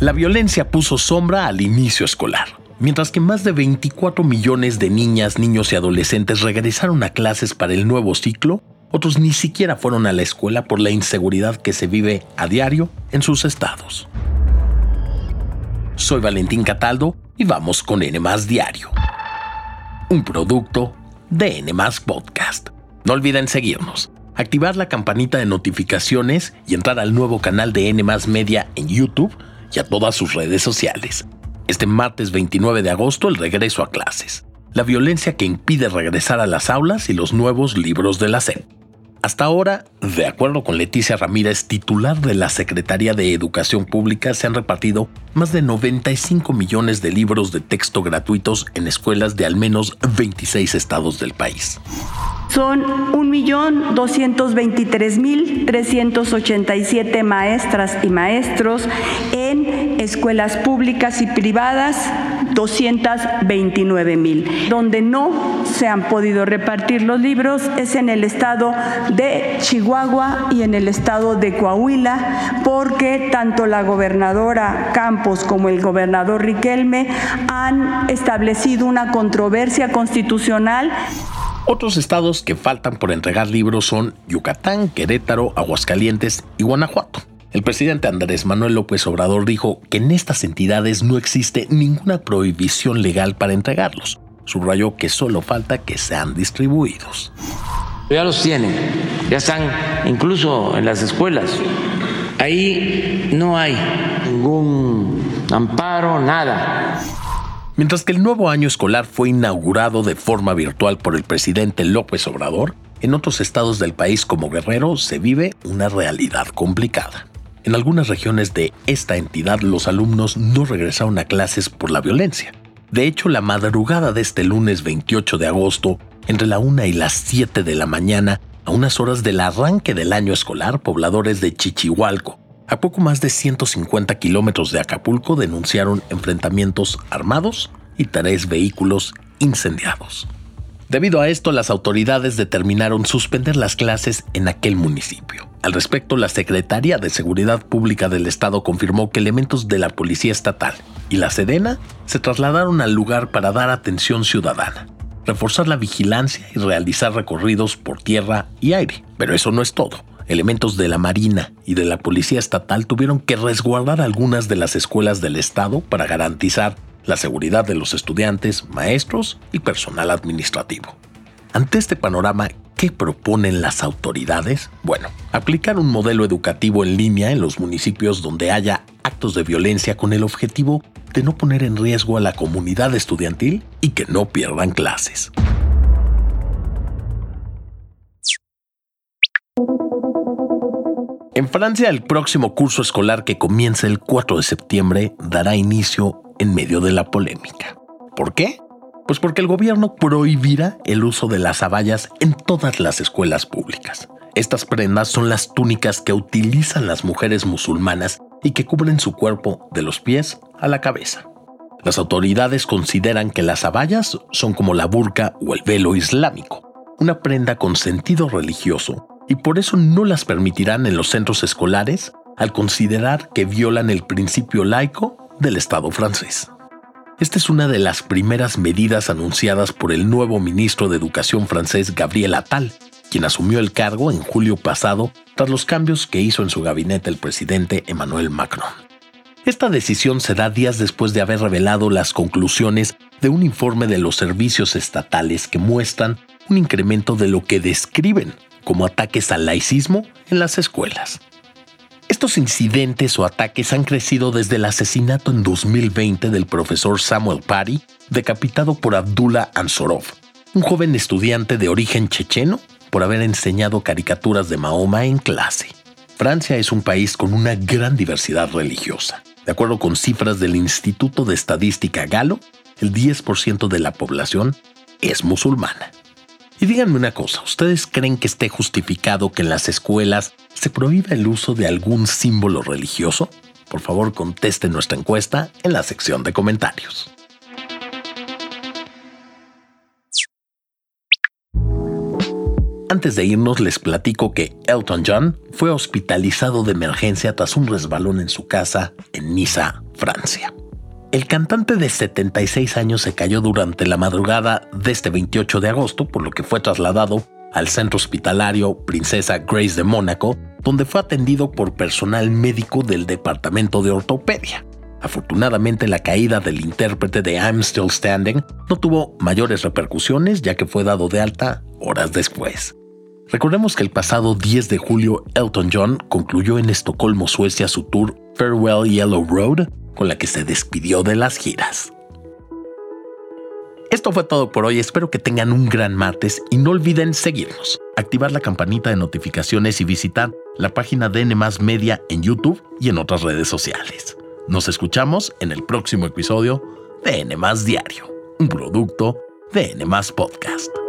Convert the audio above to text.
La violencia puso sombra al inicio escolar. Mientras que más de 24 millones de niñas, niños y adolescentes regresaron a clases para el nuevo ciclo, otros ni siquiera fueron a la escuela por la inseguridad que se vive a diario en sus estados. Soy Valentín Cataldo y vamos con N Diario. Un producto de N Podcast. No olviden seguirnos, activar la campanita de notificaciones y entrar al nuevo canal de N Media en YouTube y a todas sus redes sociales. Este martes 29 de agosto el regreso a clases. La violencia que impide regresar a las aulas y los nuevos libros de la SED. Hasta ahora, de acuerdo con Leticia Ramírez, titular de la Secretaría de Educación Pública, se han repartido más de 95 millones de libros de texto gratuitos en escuelas de al menos 26 estados del país. Son 1.223.387 maestras y maestros escuelas públicas y privadas 229 mil. Donde no se han podido repartir los libros es en el estado de Chihuahua y en el estado de Coahuila, porque tanto la gobernadora Campos como el gobernador Riquelme han establecido una controversia constitucional. Otros estados que faltan por entregar libros son Yucatán, Querétaro, Aguascalientes y Guanajuato. El presidente Andrés Manuel López Obrador dijo que en estas entidades no existe ninguna prohibición legal para entregarlos. Subrayó que solo falta que sean distribuidos. Ya los tienen, ya están incluso en las escuelas. Ahí no hay ningún amparo, nada. Mientras que el nuevo año escolar fue inaugurado de forma virtual por el presidente López Obrador, en otros estados del país como Guerrero se vive una realidad complicada. En algunas regiones de esta entidad los alumnos no regresaron a clases por la violencia. De hecho, la madrugada de este lunes 28 de agosto, entre la 1 y las 7 de la mañana, a unas horas del arranque del año escolar, pobladores de Chichihualco, a poco más de 150 kilómetros de Acapulco, denunciaron enfrentamientos armados y tres vehículos incendiados. Debido a esto, las autoridades determinaron suspender las clases en aquel municipio. Al respecto, la Secretaría de Seguridad Pública del Estado confirmó que elementos de la Policía Estatal y la Sedena se trasladaron al lugar para dar atención ciudadana, reforzar la vigilancia y realizar recorridos por tierra y aire. Pero eso no es todo. Elementos de la Marina y de la Policía Estatal tuvieron que resguardar algunas de las escuelas del Estado para garantizar la seguridad de los estudiantes, maestros y personal administrativo. Ante este panorama, ¿qué proponen las autoridades? Bueno, aplicar un modelo educativo en línea en los municipios donde haya actos de violencia con el objetivo de no poner en riesgo a la comunidad estudiantil y que no pierdan clases. En Francia, el próximo curso escolar que comienza el 4 de septiembre dará inicio en medio de la polémica. ¿Por qué? Pues porque el gobierno prohibirá el uso de las abayas en todas las escuelas públicas. Estas prendas son las túnicas que utilizan las mujeres musulmanas y que cubren su cuerpo de los pies a la cabeza. Las autoridades consideran que las abayas son como la burka o el velo islámico, una prenda con sentido religioso, y por eso no las permitirán en los centros escolares al considerar que violan el principio laico del Estado francés. Esta es una de las primeras medidas anunciadas por el nuevo ministro de Educación francés Gabriel Attal, quien asumió el cargo en julio pasado tras los cambios que hizo en su gabinete el presidente Emmanuel Macron. Esta decisión se da días después de haber revelado las conclusiones de un informe de los servicios estatales que muestran un incremento de lo que describen como ataques al laicismo en las escuelas. Estos incidentes o ataques han crecido desde el asesinato en 2020 del profesor Samuel Pari, decapitado por Abdullah Ansorov, un joven estudiante de origen checheno por haber enseñado caricaturas de Mahoma en clase. Francia es un país con una gran diversidad religiosa. De acuerdo con cifras del Instituto de Estadística Galo, el 10% de la población es musulmana. Y díganme una cosa, ¿ustedes creen que esté justificado que en las escuelas se prohíba el uso de algún símbolo religioso? Por favor, conteste nuestra encuesta en la sección de comentarios. Antes de irnos les platico que Elton John fue hospitalizado de emergencia tras un resbalón en su casa en Niza, Francia. El cantante de 76 años se cayó durante la madrugada de este 28 de agosto, por lo que fue trasladado al centro hospitalario Princesa Grace de Mónaco, donde fue atendido por personal médico del departamento de ortopedia. Afortunadamente la caída del intérprete de I'm Still Standing no tuvo mayores repercusiones ya que fue dado de alta horas después. Recordemos que el pasado 10 de julio Elton John concluyó en Estocolmo, Suecia su tour Farewell Yellow Road con la que se despidió de las giras. Esto fue todo por hoy, espero que tengan un gran martes y no olviden seguirnos, activar la campanita de notificaciones y visitar la página de N Media en YouTube y en otras redes sociales. Nos escuchamos en el próximo episodio de N Diario, un producto de N Podcast.